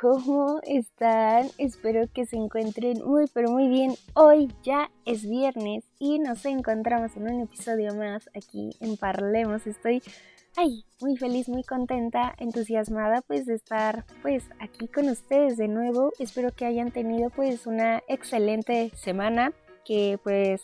¿Cómo están? Espero que se encuentren muy, pero muy bien. Hoy ya es viernes y nos encontramos en un episodio más aquí en Parlemos. Estoy, ay, muy feliz, muy contenta, entusiasmada pues de estar pues aquí con ustedes de nuevo. Espero que hayan tenido pues una excelente semana, que pues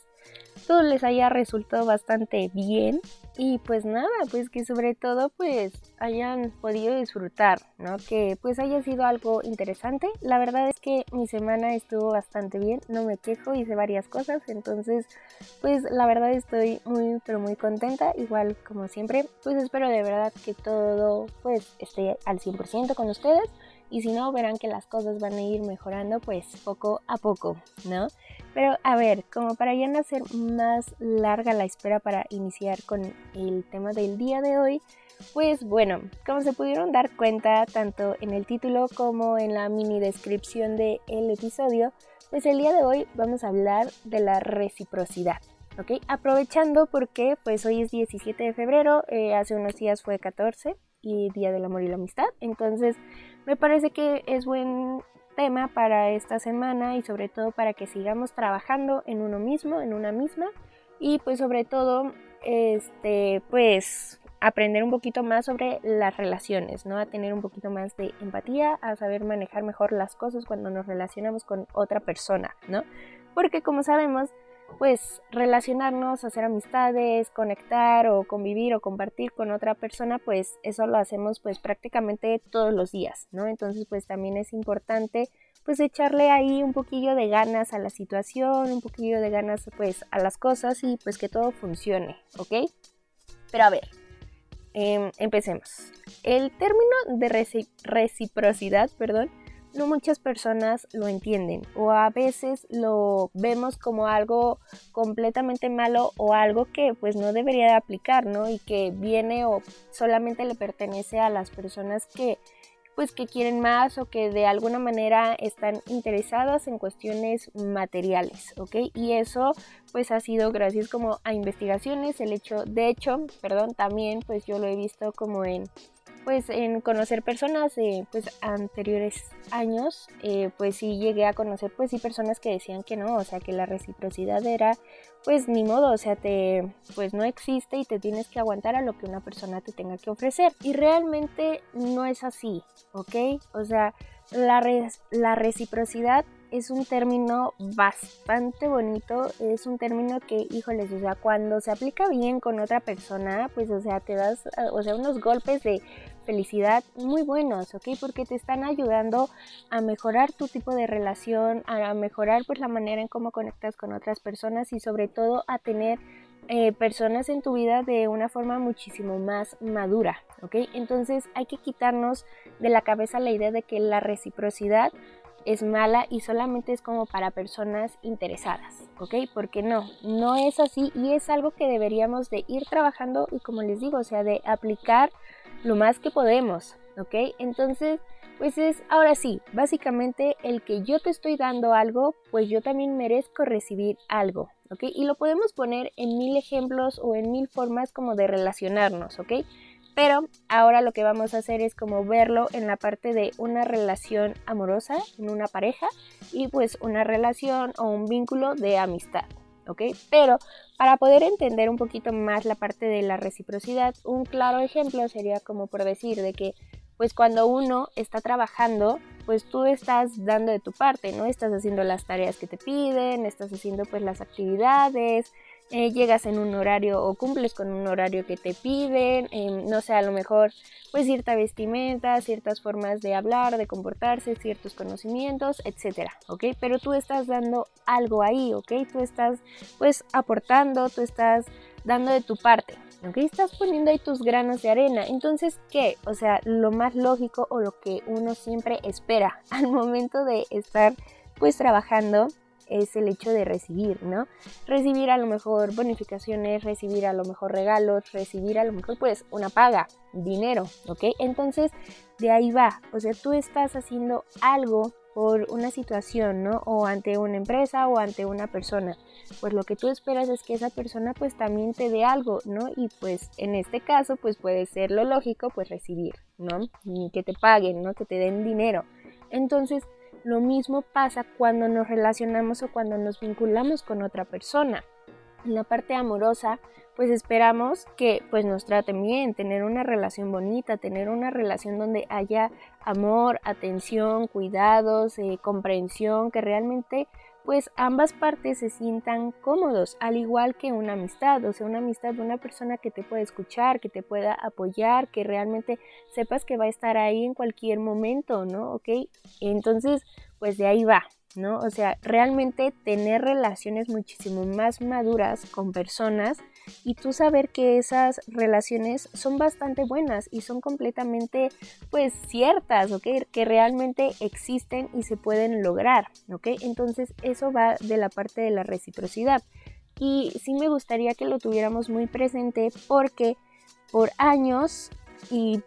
todo les haya resultado bastante bien y pues nada, pues que sobre todo pues hayan podido disfrutar, ¿no? Que pues haya sido algo interesante. La verdad es que mi semana estuvo bastante bien, no me quejo, hice varias cosas, entonces pues la verdad estoy muy pero muy contenta, igual como siempre, pues espero de verdad que todo pues esté al 100% con ustedes y si no verán que las cosas van a ir mejorando pues poco a poco, ¿no? Pero a ver, como para ya no hacer más larga la espera para iniciar con el tema del día de hoy, pues bueno, como se pudieron dar cuenta tanto en el título como en la mini descripción del episodio, pues el día de hoy vamos a hablar de la reciprocidad. ¿Ok? Aprovechando porque pues hoy es 17 de febrero, eh, hace unos días fue 14 y Día del Amor y la Amistad, entonces me parece que es buen tema para esta semana y sobre todo para que sigamos trabajando en uno mismo, en una misma y pues sobre todo este pues aprender un poquito más sobre las relaciones, ¿no? A tener un poquito más de empatía, a saber manejar mejor las cosas cuando nos relacionamos con otra persona, ¿no? Porque como sabemos, pues relacionarnos, hacer amistades, conectar o convivir o compartir con otra persona, pues eso lo hacemos pues prácticamente todos los días, ¿no? Entonces pues también es importante pues echarle ahí un poquillo de ganas a la situación, un poquillo de ganas pues a las cosas y pues que todo funcione, ¿ok? Pero a ver, em, empecemos. El término de reciprocidad, perdón, no muchas personas lo entienden o a veces lo vemos como algo completamente malo o algo que pues no debería de aplicar, ¿no? Y que viene o solamente le pertenece a las personas que pues que quieren más o que de alguna manera están interesadas en cuestiones materiales, ¿ok? Y eso pues ha sido gracias como a investigaciones, el hecho, de hecho, perdón, también pues yo lo he visto como en pues en conocer personas de pues anteriores años eh, pues sí llegué a conocer pues sí personas que decían que no o sea que la reciprocidad era pues ni modo o sea te pues no existe y te tienes que aguantar a lo que una persona te tenga que ofrecer. Y realmente no es así ok o sea la, la reciprocidad es un término bastante bonito, es un término que, híjoles, o sea, cuando se aplica bien con otra persona, pues, o sea, te das, o sea, unos golpes de felicidad muy buenos, ¿ok? Porque te están ayudando a mejorar tu tipo de relación, a mejorar pues la manera en cómo conectas con otras personas y sobre todo a tener eh, personas en tu vida de una forma muchísimo más madura, ¿ok? Entonces hay que quitarnos de la cabeza la idea de que la reciprocidad es mala y solamente es como para personas interesadas, ¿ok? Porque no, no es así y es algo que deberíamos de ir trabajando y como les digo, o sea, de aplicar lo más que podemos, ¿ok? Entonces, pues es ahora sí, básicamente el que yo te estoy dando algo, pues yo también merezco recibir algo, ¿ok? Y lo podemos poner en mil ejemplos o en mil formas como de relacionarnos, ¿ok? Pero ahora lo que vamos a hacer es como verlo en la parte de una relación amorosa, en una pareja, y pues una relación o un vínculo de amistad. ¿ok? Pero para poder entender un poquito más la parte de la reciprocidad, un claro ejemplo sería como por decir de que pues cuando uno está trabajando, pues tú estás dando de tu parte, ¿no? Estás haciendo las tareas que te piden, estás haciendo pues las actividades, eh, llegas en un horario o cumples con un horario que te piden, em, no sé, a lo mejor pues cierta vestimenta, ciertas formas de hablar, de comportarse, ciertos conocimientos, etcétera, ¿ok? Pero tú estás dando algo ahí, ¿ok? Tú estás pues aportando, tú estás dando de tu parte, ¿ok? Estás poniendo ahí tus granos de arena. Entonces, ¿qué? O sea, lo más lógico o lo que uno siempre espera al momento de estar pues trabajando es el hecho de recibir, ¿no? Recibir a lo mejor bonificaciones, recibir a lo mejor regalos, recibir a lo mejor pues una paga, dinero, ¿ok? Entonces de ahí va, o sea, tú estás haciendo algo por una situación, ¿no? O ante una empresa o ante una persona. Pues lo que tú esperas es que esa persona pues también te dé algo, ¿no? Y pues en este caso pues puede ser lo lógico pues recibir, ¿no? que te paguen, ¿no? Que te den dinero. Entonces, lo mismo pasa cuando nos relacionamos o cuando nos vinculamos con otra persona. En la parte amorosa, pues esperamos que pues nos traten bien, tener una relación bonita, tener una relación donde haya amor, atención, cuidados, eh, comprensión, que realmente pues ambas partes se sientan cómodos, al igual que una amistad, o sea, una amistad de una persona que te puede escuchar, que te pueda apoyar, que realmente sepas que va a estar ahí en cualquier momento, ¿no? ¿Ok? Entonces, pues de ahí va, ¿no? O sea, realmente tener relaciones muchísimo más maduras con personas y tú saber que esas relaciones son bastante buenas y son completamente pues ciertas. Que realmente existen y se pueden lograr, ¿ok? Entonces eso va de la parte de la reciprocidad y sí me gustaría que lo tuviéramos muy presente porque por años y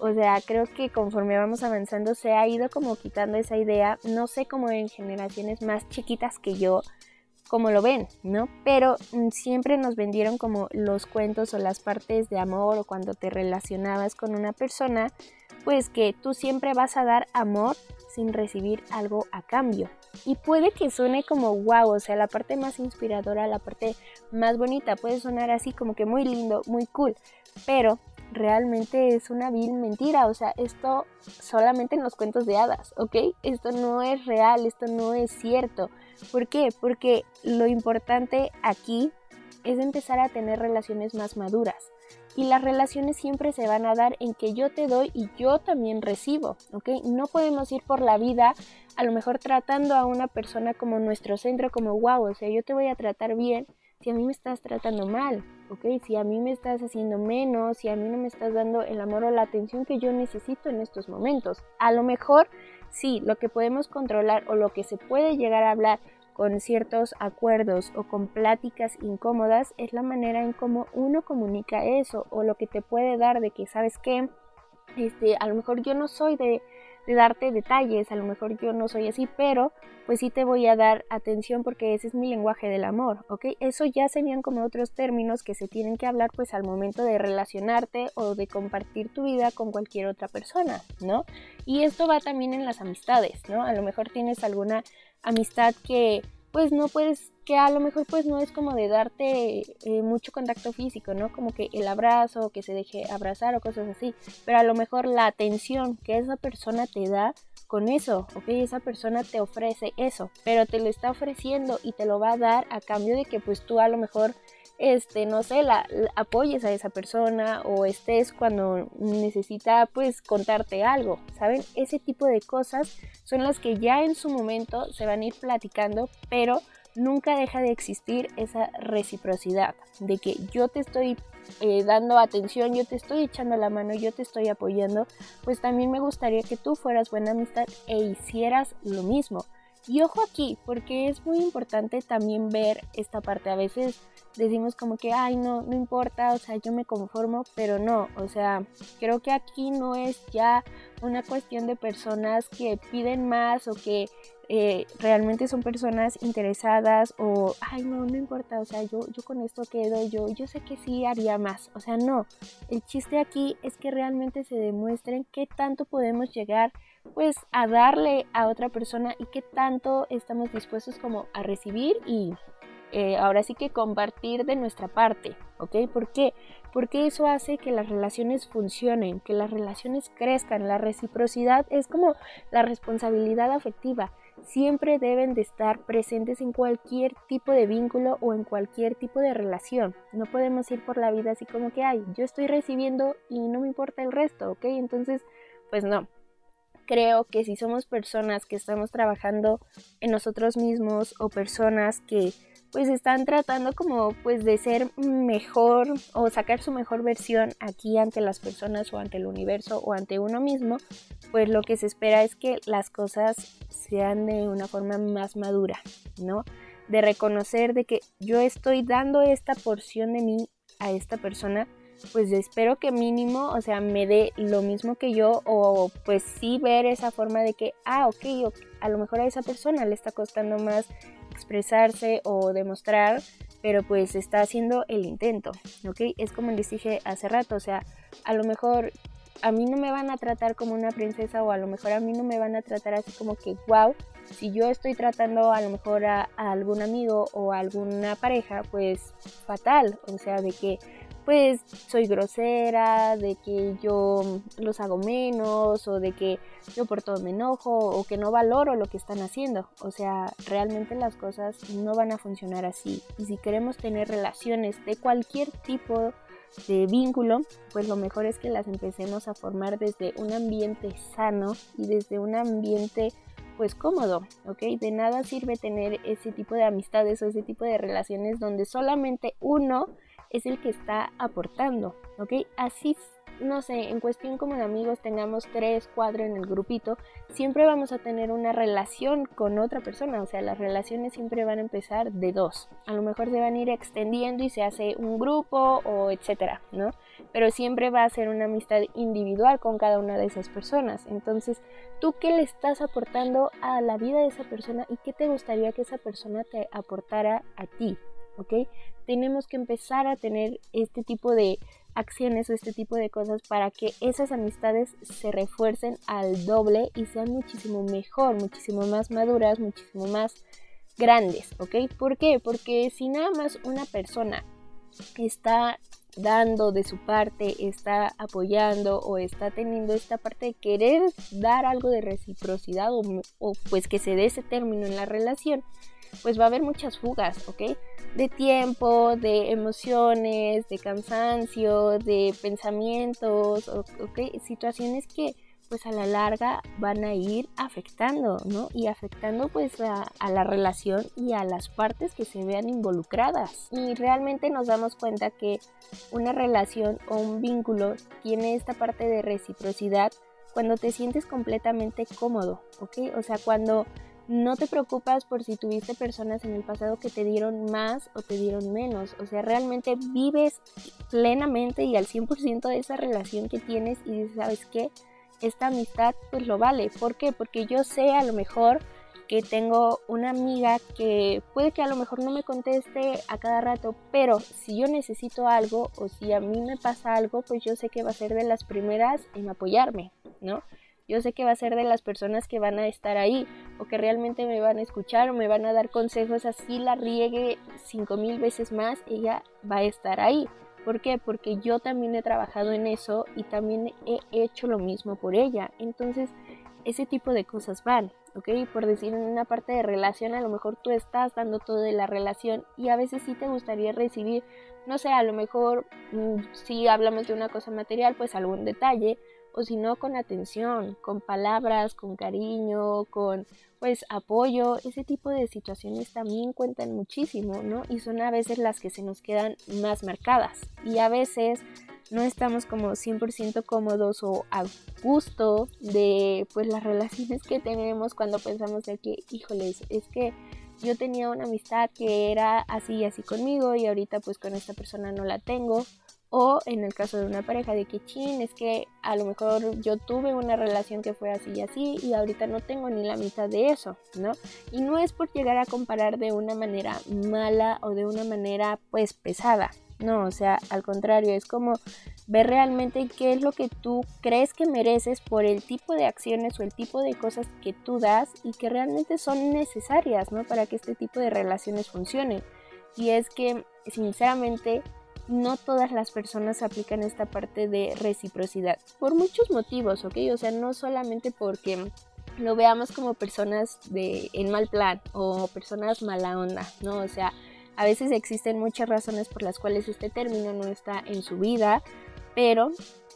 o sea, creo que conforme vamos avanzando se ha ido como quitando esa idea, no sé cómo en generaciones más chiquitas que yo, como lo ven, ¿no? Pero mm, siempre nos vendieron como los cuentos o las partes de amor o cuando te relacionabas con una persona, pues que tú siempre vas a dar amor sin recibir algo a cambio. Y puede que suene como wow, o sea, la parte más inspiradora, la parte más bonita, puede sonar así como que muy lindo, muy cool, pero realmente es una vil mentira, o sea, esto solamente en los cuentos de hadas, ¿ok? Esto no es real, esto no es cierto. ¿Por qué? Porque lo importante aquí es empezar a tener relaciones más maduras. Y las relaciones siempre se van a dar en que yo te doy y yo también recibo, ¿ok? No podemos ir por la vida a lo mejor tratando a una persona como nuestro centro, como wow, o sea, yo te voy a tratar bien si a mí me estás tratando mal, ¿ok? Si a mí me estás haciendo menos, si a mí no me estás dando el amor o la atención que yo necesito en estos momentos. A lo mejor sí, lo que podemos controlar o lo que se puede llegar a hablar con ciertos acuerdos o con pláticas incómodas es la manera en cómo uno comunica eso o lo que te puede dar de que sabes que este a lo mejor yo no soy de de darte detalles, a lo mejor yo no soy así, pero pues sí te voy a dar atención porque ese es mi lenguaje del amor, ¿ok? Eso ya serían como otros términos que se tienen que hablar pues al momento de relacionarte o de compartir tu vida con cualquier otra persona, ¿no? Y esto va también en las amistades, ¿no? A lo mejor tienes alguna amistad que pues no puedes, que a lo mejor pues no es como de darte eh, mucho contacto físico, ¿no? Como que el abrazo, que se deje abrazar o cosas así, pero a lo mejor la atención que esa persona te da con eso, ¿ok? Esa persona te ofrece eso, pero te lo está ofreciendo y te lo va a dar a cambio de que pues tú a lo mejor este, no sé, la, apoyes a esa persona o estés cuando necesita pues contarte algo, ¿saben? Ese tipo de cosas son las que ya en su momento se van a ir platicando, pero nunca deja de existir esa reciprocidad, de que yo te estoy eh, dando atención, yo te estoy echando la mano, yo te estoy apoyando, pues también me gustaría que tú fueras buena amistad e hicieras lo mismo. Y ojo aquí, porque es muy importante también ver esta parte. A veces decimos como que, ay, no, no importa, o sea, yo me conformo, pero no, o sea, creo que aquí no es ya una cuestión de personas que piden más o que eh, realmente son personas interesadas o, ay, no, no importa, o sea, yo, yo con esto quedo, yo, yo sé que sí haría más, o sea, no, el chiste aquí es que realmente se demuestren qué tanto podemos llegar pues a darle a otra persona y qué tanto estamos dispuestos como a recibir y eh, ahora sí que compartir de nuestra parte, ¿ok? ¿Por qué? Porque eso hace que las relaciones funcionen, que las relaciones crezcan. La reciprocidad es como la responsabilidad afectiva. Siempre deben de estar presentes en cualquier tipo de vínculo o en cualquier tipo de relación. No podemos ir por la vida así como que, ay, yo estoy recibiendo y no me importa el resto, ¿ok? Entonces, pues no, creo que si somos personas que estamos trabajando en nosotros mismos o personas que pues están tratando como pues de ser mejor o sacar su mejor versión aquí ante las personas o ante el universo o ante uno mismo, pues lo que se espera es que las cosas sean de una forma más madura, ¿no? De reconocer de que yo estoy dando esta porción de mí a esta persona, pues espero que mínimo, o sea, me dé lo mismo que yo o pues sí ver esa forma de que, ah, ok, a lo mejor a esa persona le está costando más expresarse o demostrar, pero pues está haciendo el intento, ¿ok? Es como les dije hace rato, o sea, a lo mejor a mí no me van a tratar como una princesa o a lo mejor a mí no me van a tratar así como que, wow, si yo estoy tratando a lo mejor a, algún amigo o a alguna pareja, pues fatal, o sea, de que pues soy grosera, de que yo los hago menos o de que yo por todo me enojo o que no valoro lo que están haciendo. O sea, realmente las cosas no van a funcionar así. Y si queremos tener relaciones de cualquier tipo de vínculo, pues lo mejor es que las empecemos a formar desde un ambiente sano y desde un ambiente pues cómodo, ¿ok? De nada sirve tener ese tipo de amistades o ese tipo de relaciones donde solamente uno es el que está aportando, ¿ok? Así, no sé, en cuestión como de amigos tengamos tres, cuatro en el grupito, siempre vamos a tener una relación con otra persona, o sea, las relaciones siempre van a empezar de dos. A lo mejor se van a ir extendiendo y se hace un grupo o etcétera, ¿no? Pero siempre va a ser una amistad individual con cada una de esas personas. Entonces, ¿tú qué le estás aportando a la vida de esa persona y qué te gustaría que esa persona te aportara a ti? ¿Ok? Tenemos que empezar a tener este tipo de acciones o este tipo de cosas para que esas amistades se refuercen al doble y sean muchísimo mejor, muchísimo más maduras, muchísimo más grandes, ¿ok? ¿Por qué? Porque si nada más una persona está dando de su parte, está apoyando o está teniendo esta parte de querer dar algo de reciprocidad o, pues que se dé ese término en la relación, pues va a haber muchas fugas, ¿ok? De tiempo, de emociones, de cansancio, de pensamientos, ¿ok? Situaciones que pues a la larga van a ir afectando, ¿no? Y afectando pues a, a, la relación y a las partes que se vean involucradas. Y realmente nos damos cuenta que una relación o un vínculo tiene esta parte de reciprocidad cuando te sientes completamente cómodo, ¿ok? O sea, cuando no te preocupas por si tuviste personas en el pasado que te dieron más o te dieron menos. O sea, realmente vives plenamente y al 100% de esa relación que tienes y dices, ¿sabes qué? Esta amistad pues lo vale. ¿Por qué? Porque yo sé a lo mejor que tengo una amiga que puede que a lo mejor no me conteste a cada rato, pero si yo necesito algo o si a mí me pasa algo, pues yo sé que va a ser de las primeras en apoyarme, ¿no? Yo sé que va a ser de las personas que van a estar ahí o que realmente me van a escuchar o me van a dar consejos así la riegue cinco mil veces más, ella va a estar ahí. ¿Por qué? Porque yo también he trabajado en eso y también he hecho lo mismo por ella. Entonces, ese tipo de cosas van, ¿ok? Por decir, en una parte de relación, a lo mejor tú estás dando todo de la relación y a veces sí te gustaría recibir, no sé, a lo mejor mm, si hablamos de una cosa material, pues algún detalle, o si no con atención, con palabras, con cariño, con pues apoyo, ese tipo de situaciones también cuentan muchísimo, ¿no? Y son a veces las que se nos quedan más marcadas. Y a veces no estamos como 100% cómodos o a gusto de pues las relaciones que tenemos cuando pensamos de que, híjoles, es que yo tenía una amistad que era así y así conmigo y ahorita pues con esta persona no la tengo o en el caso de una pareja de que chin, es que a lo mejor yo tuve una relación que fue así y así y ahorita no tengo ni la mitad de eso, ¿no? Y no es por llegar a comparar de una manera mala o de una manera pues pesada, no, o sea, al contrario, es como ver realmente qué es lo que tú crees que mereces por el tipo de acciones o el tipo de cosas que tú das y que realmente son necesarias, ¿no? Para que este tipo de relaciones funcionen. Y es que, sinceramente, no todas las personas aplican esta parte de reciprocidad por muchos motivos, ¿ok? O sea, no solamente porque lo veamos como personas de en mal plan o personas mala onda, ¿no? O sea, a veces existen muchas razones por las cuales este término no está en su vida, pero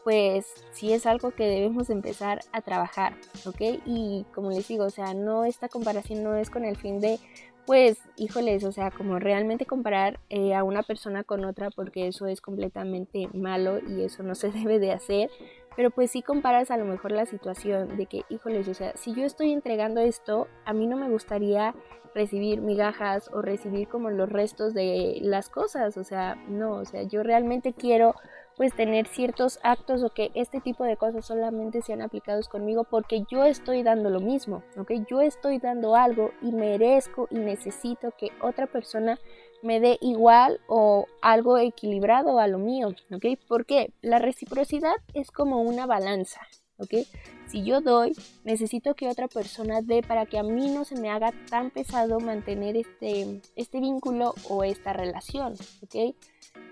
pues sí es algo que debemos empezar a trabajar, ¿ok? Y como les digo, o sea, no esta comparación no es con el fin de pues, híjoles, o sea, como realmente comparar eh, a una persona con otra, porque eso es completamente malo y eso no se debe de hacer. Pero pues sí comparas a lo mejor la situación de que, híjoles, o sea, si yo estoy entregando esto, a mí no me gustaría recibir migajas o recibir como los restos de las cosas, o sea, no, o sea, yo realmente quiero pues tener ciertos actos o que este tipo de cosas solamente sean aplicados conmigo porque yo estoy dando lo mismo, ¿ok? Yo estoy dando algo y merezco y necesito que otra persona me dé igual o algo equilibrado a lo mío, ¿ok? Porque la reciprocidad es como una balanza, ¿ok? Si yo doy, necesito que otra persona dé para que a mí no se me haga tan pesado mantener este, este vínculo o esta relación, ¿ok?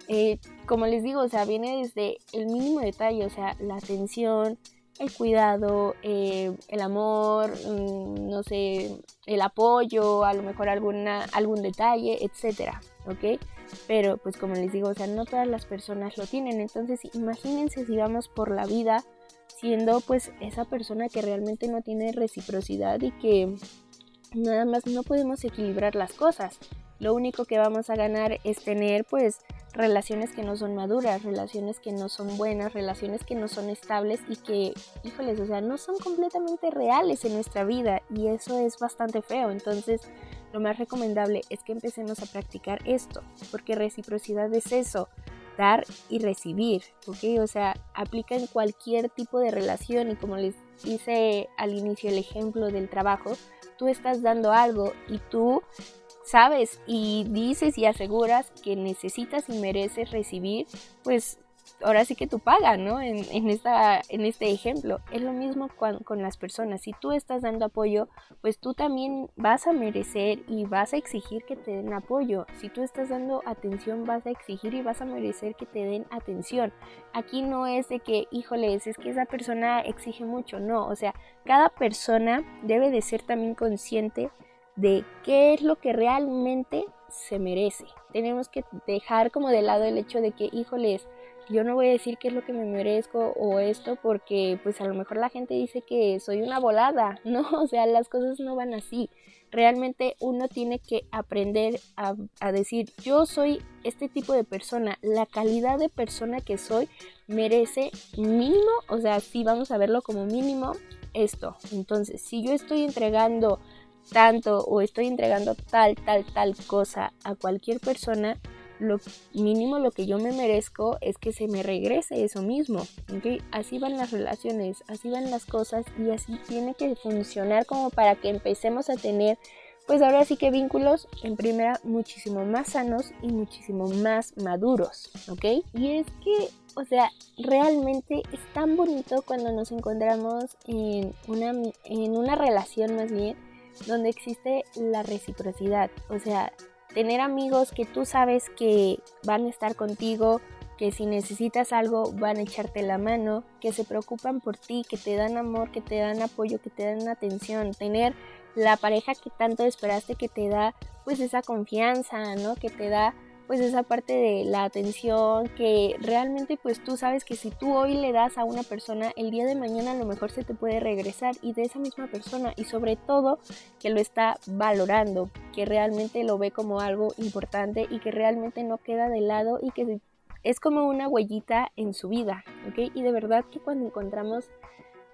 Eh, como les digo, o sea, viene desde el mínimo detalle, o sea, la atención, el cuidado, eh, el amor, mm, no sé, el apoyo, a lo mejor alguna, algún detalle, etcétera, ¿ok? Pero pues como les digo, o sea, no todas las personas lo tienen, entonces imagínense si vamos por la vida siendo pues esa persona que realmente no tiene reciprocidad y que nada más no podemos equilibrar las cosas. Lo único que vamos a ganar es tener pues relaciones que no son maduras, relaciones que no son buenas, relaciones que no son estables y que, híjoles, o sea, no son completamente reales en nuestra vida y eso es bastante feo. Entonces, lo más recomendable es que empecemos a practicar esto, porque reciprocidad es eso, dar y recibir, ¿ok? O sea, aplica en cualquier tipo de relación y como les hice al inicio el ejemplo del trabajo, tú estás dando algo y tú sabes y dices y aseguras que necesitas y mereces recibir, pues ahora sí que tú pagas, ¿no? En, esta, en este ejemplo. Es lo mismo con, con, las personas. Si tú estás dando apoyo, pues tú también vas a merecer y vas a exigir que te den apoyo. Si tú estás dando atención, vas a exigir y vas a merecer que te den atención. Aquí no es de que, híjoles, es que esa persona exige mucho. No, o sea, cada persona debe de ser también consciente de qué es lo que realmente se merece. Tenemos que dejar como de lado el hecho de que, híjoles, yo no voy a decir qué es lo que me merezco o esto porque pues a lo mejor la gente dice que soy una volada, ¿no? O sea, las cosas no van así. Realmente uno tiene que aprender a, a decir, yo soy este tipo de persona, la calidad de persona que soy merece mínimo, o sea, si vamos a verlo como mínimo, esto. Entonces, si yo estoy entregando tanto o estoy entregando tal, tal, tal cosa a cualquier persona, lo mínimo lo que yo me merezco es que se me regrese eso mismo. ¿okay? Así van las relaciones, así van las cosas y así tiene que funcionar como para que empecemos a tener, pues ahora sí que vínculos en primera muchísimo más sanos y muchísimo más maduros. ¿ok? Y es que, o sea, realmente es tan bonito cuando nos encontramos en una, en una relación más bien donde existe la reciprocidad. O sea, tener amigos que tú sabes que van a estar contigo, que si necesitas algo van a echarte la mano, que se preocupan por ti, que te dan amor, que te dan apoyo, que te dan atención, tener la pareja que tanto esperaste que te da pues esa confianza, ¿no? Que te da pues esa parte de la atención que realmente pues tú sabes que si tú hoy le das a una persona el día de mañana a lo mejor se te puede regresar y de esa misma persona y sobre todo que lo está valorando que realmente lo ve como algo importante y que realmente no queda de lado y que es como una huellita en su vida ¿ok? y de verdad que cuando encontramos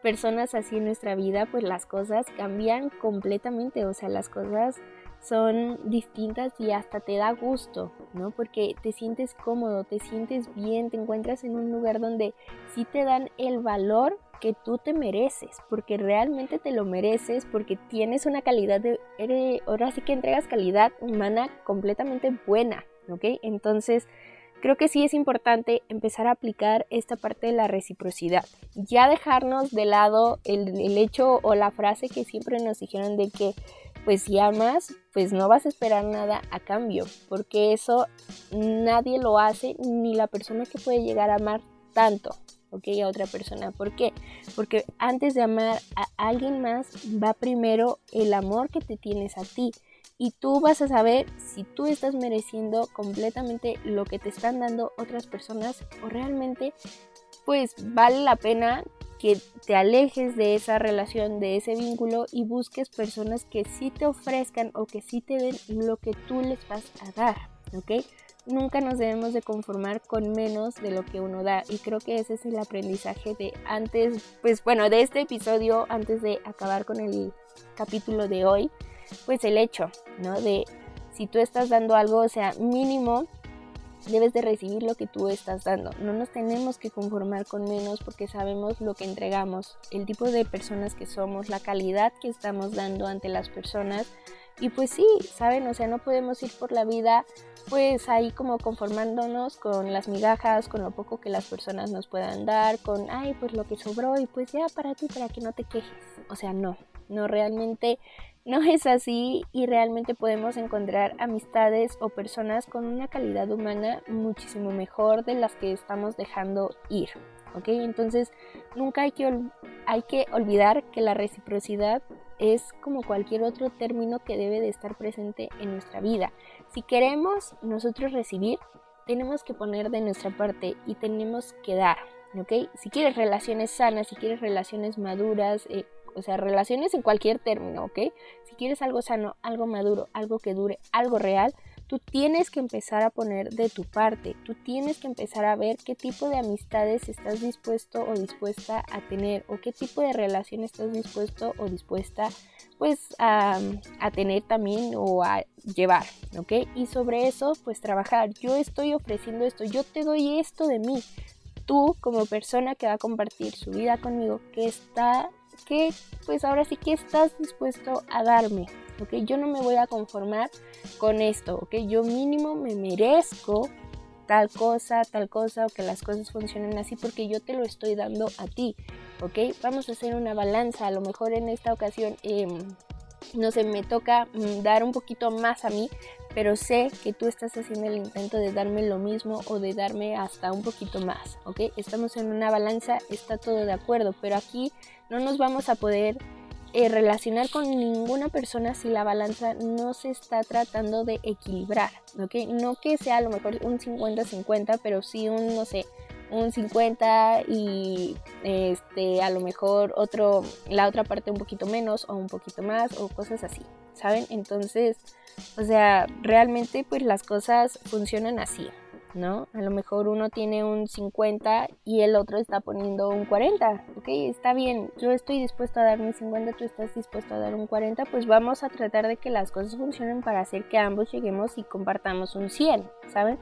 personas así en nuestra vida pues las cosas cambian completamente o sea las cosas son distintas y hasta te da gusto, ¿no? Porque te sientes cómodo, te sientes bien, te encuentras en un lugar donde sí te dan el valor que tú te mereces, porque realmente te lo mereces, porque tienes una calidad de, ahora sí que entregas calidad humana completamente buena, ¿ok? Entonces, creo que sí es importante empezar a aplicar esta parte de la reciprocidad. Ya dejarnos de lado el, hecho o la frase que siempre nos dijeron de que pues si amas, pues no vas a esperar nada a cambio, porque eso nadie lo hace, ni la persona que puede llegar a amar tanto, ¿ok? A otra persona. ¿Por qué? Porque antes de amar a alguien más, va primero el amor que te tienes a ti. Y tú vas a saber si tú estás mereciendo completamente lo que te están dando otras personas o realmente pues vale la pena que te alejes de esa relación, de ese vínculo y busques personas que sí te ofrezcan o que sí te den lo que tú les vas a dar, ¿ok? Nunca nos debemos de conformar con menos de lo que uno da y creo que ese es el aprendizaje de antes, pues bueno, de este episodio, antes de acabar con el capítulo de hoy, pues el hecho, ¿no? De si tú estás dando algo, o sea, mínimo debes de recibir lo que tú estás dando. No nos tenemos que conformar con menos porque sabemos lo que entregamos, el tipo de personas que somos, la calidad que estamos dando ante las personas. Y pues sí, ¿saben? O sea, no podemos ir por la vida pues ahí como conformándonos con las migajas, con lo poco que las personas nos puedan dar, con, ay, pues lo que sobró y pues ya para ti, para que no te quejes. O sea, no, no realmente no es así y realmente podemos encontrar amistades o personas con una calidad humana muchísimo mejor de las que estamos dejando ir. ¿Ok? Entonces nunca hay que, hay que olvidar que la reciprocidad es como cualquier otro término que debe de estar presente en nuestra vida. Si queremos nosotros recibir, tenemos que poner de nuestra parte y tenemos que dar. ¿ok? Si quieres relaciones sanas, si quieres relaciones maduras, eh, o sea, relaciones en cualquier término, ¿ok? Si quieres algo sano, algo maduro, algo que dure, algo real, tú tienes que empezar a poner de tu parte, tú tienes que empezar a ver qué tipo de amistades estás dispuesto o dispuesta a tener o qué tipo de relación estás dispuesto o dispuesta pues a, a tener también o a llevar, ¿ok? Y sobre eso pues trabajar, yo estoy ofreciendo esto, yo te doy esto de mí, tú como persona que va a compartir su vida conmigo, que está que pues ahora sí que estás dispuesto a darme, ¿ok? Yo no me voy a conformar con esto, ¿ok? Yo mínimo me merezco tal cosa, tal cosa, o que las cosas funcionen así porque yo te lo estoy dando a ti, ¿ok? Vamos a hacer una balanza, a lo mejor en esta ocasión, em, no sé, me toca mm, dar un poquito más a mí, pero sé que tú estás haciendo el intento de darme lo mismo o de darme hasta un poquito más, ¿ok? Estamos en una balanza, está todo de acuerdo, pero aquí no nos vamos a poder eh, relacionar con ninguna persona si la balanza no se está tratando de equilibrar, ¿ok? No que sea a lo mejor un 50-50, pero sí un, no sé, un 50 y este a lo mejor otro la otra parte un poquito menos o un poquito más o cosas así, ¿saben? Entonces, o sea, realmente pues las cosas funcionan así, ¿no? A lo mejor uno tiene un 50 y el otro está poniendo un 40, ¿ok? Está bien, yo estoy dispuesto a dar mi 50, tú estás dispuesto a dar un 40, pues vamos a tratar de que las cosas funcionen para hacer que ambos lleguemos y compartamos un 100, ¿saben?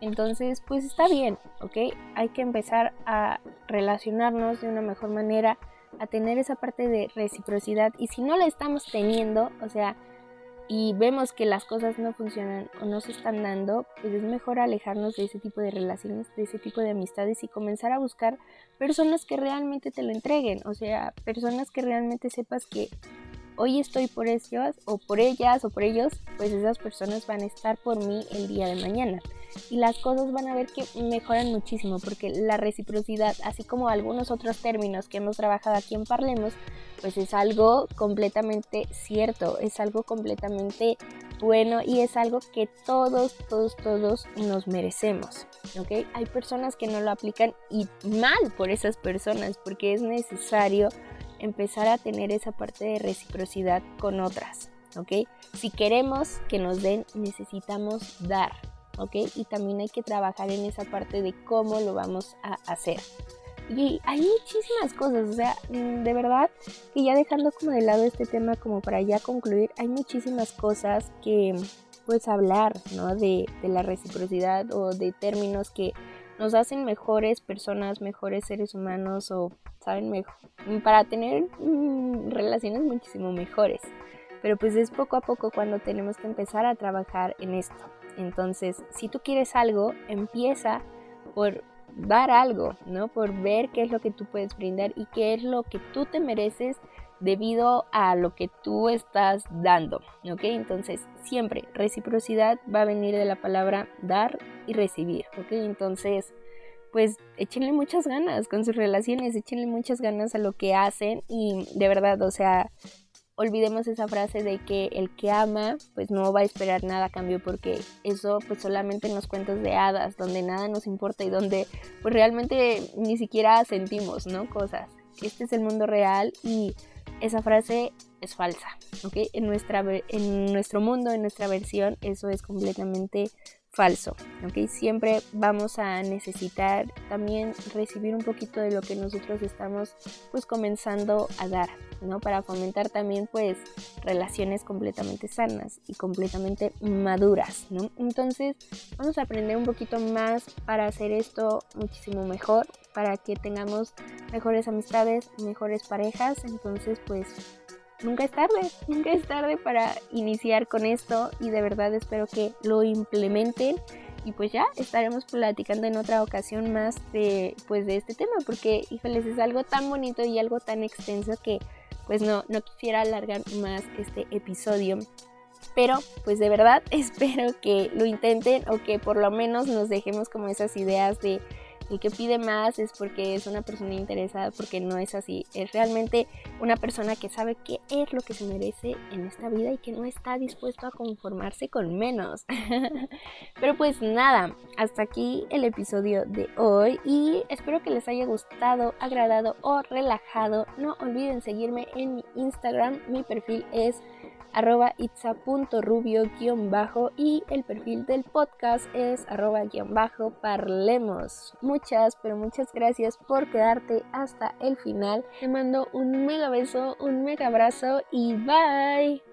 Entonces, pues está bien, ¿ok? Hay que empezar a relacionarnos de una mejor manera, a tener esa parte de reciprocidad y si no la estamos teniendo, o sea, y vemos que las cosas no funcionan o no se están dando, pues es mejor alejarnos de ese tipo de relaciones, de ese tipo de amistades y comenzar a buscar personas que realmente te lo entreguen, o sea, personas que realmente sepas que hoy estoy por ellas o por ellas o por ellos, pues esas personas van a estar por mí el día de mañana. Y las cosas van a ver que mejoran muchísimo porque la reciprocidad, así como algunos otros términos que hemos trabajado aquí en Parlemos, pues es algo completamente cierto, es algo completamente bueno y es algo que todos, todos, todos nos merecemos. ¿ok? Hay personas que no lo aplican y mal por esas personas porque es necesario empezar a tener esa parte de reciprocidad con otras, ¿ok? Si queremos que nos den, necesitamos dar, ¿ok? Y también hay que trabajar en esa parte de cómo lo vamos a hacer. Y hay muchísimas cosas, o sea, mm, de verdad que ya dejando como de lado este tema como para ya concluir, hay muchísimas cosas que pues hablar, ¿no? De, de la reciprocidad o de términos que nos hacen mejores personas, mejores seres humanos o saben mejor, para tener mm, relaciones muchísimo mejores. Pero pues es poco a poco cuando tenemos que empezar a trabajar en esto. Entonces, si tú quieres algo, empieza por dar algo, ¿no? Por ver qué es lo que tú puedes brindar y qué es lo que tú te mereces debido a lo que tú estás dando, ¿ok? Entonces, siempre reciprocidad va a venir de la palabra dar y recibir, ¿ok? Entonces, pues échenle muchas ganas con sus relaciones, échenle muchas ganas a lo que hacen y de verdad, o sea, olvidemos esa frase de que el que ama pues no va a esperar nada a cambio porque eso pues solamente en los cuentos de hadas donde nada nos importa y donde pues realmente ni siquiera sentimos, ¿no? Cosas. este es el mundo real y esa frase es falsa, ¿ok? En, nuestra, en nuestro mundo, en nuestra versión, eso es completamente falso, ¿ok? Siempre vamos a necesitar también recibir un poquito de lo que nosotros estamos pues comenzando a dar, ¿no? Para fomentar también pues relaciones completamente sanas y completamente maduras, ¿no? Entonces vamos a aprender un poquito más para hacer esto muchísimo mejor, para que tengamos mejores amistades, mejores parejas, entonces pues nunca es tarde, nunca es tarde para iniciar con esto y de verdad espero que lo implementen. Y pues ya estaremos platicando en otra ocasión más de pues de este tema porque híjoles es algo tan bonito y algo tan extenso que pues no no quisiera alargar más este episodio. Pero pues de verdad espero que lo intenten o que por lo menos nos dejemos como esas ideas de el que pide más es porque es una persona interesada, porque no es así. Es realmente una persona que sabe qué es lo que se merece en esta vida y que no está dispuesto a conformarse con menos. Pero pues nada, hasta aquí el episodio de hoy y espero que les haya gustado, agradado o relajado. No olviden seguirme en mi Instagram, mi perfil es arroba itza.rubio-bajo y el perfil del podcast es arroba bajo parlemos. Muchas, pero muchas gracias por quedarte hasta el final. Te mando un mega beso, un mega abrazo y bye.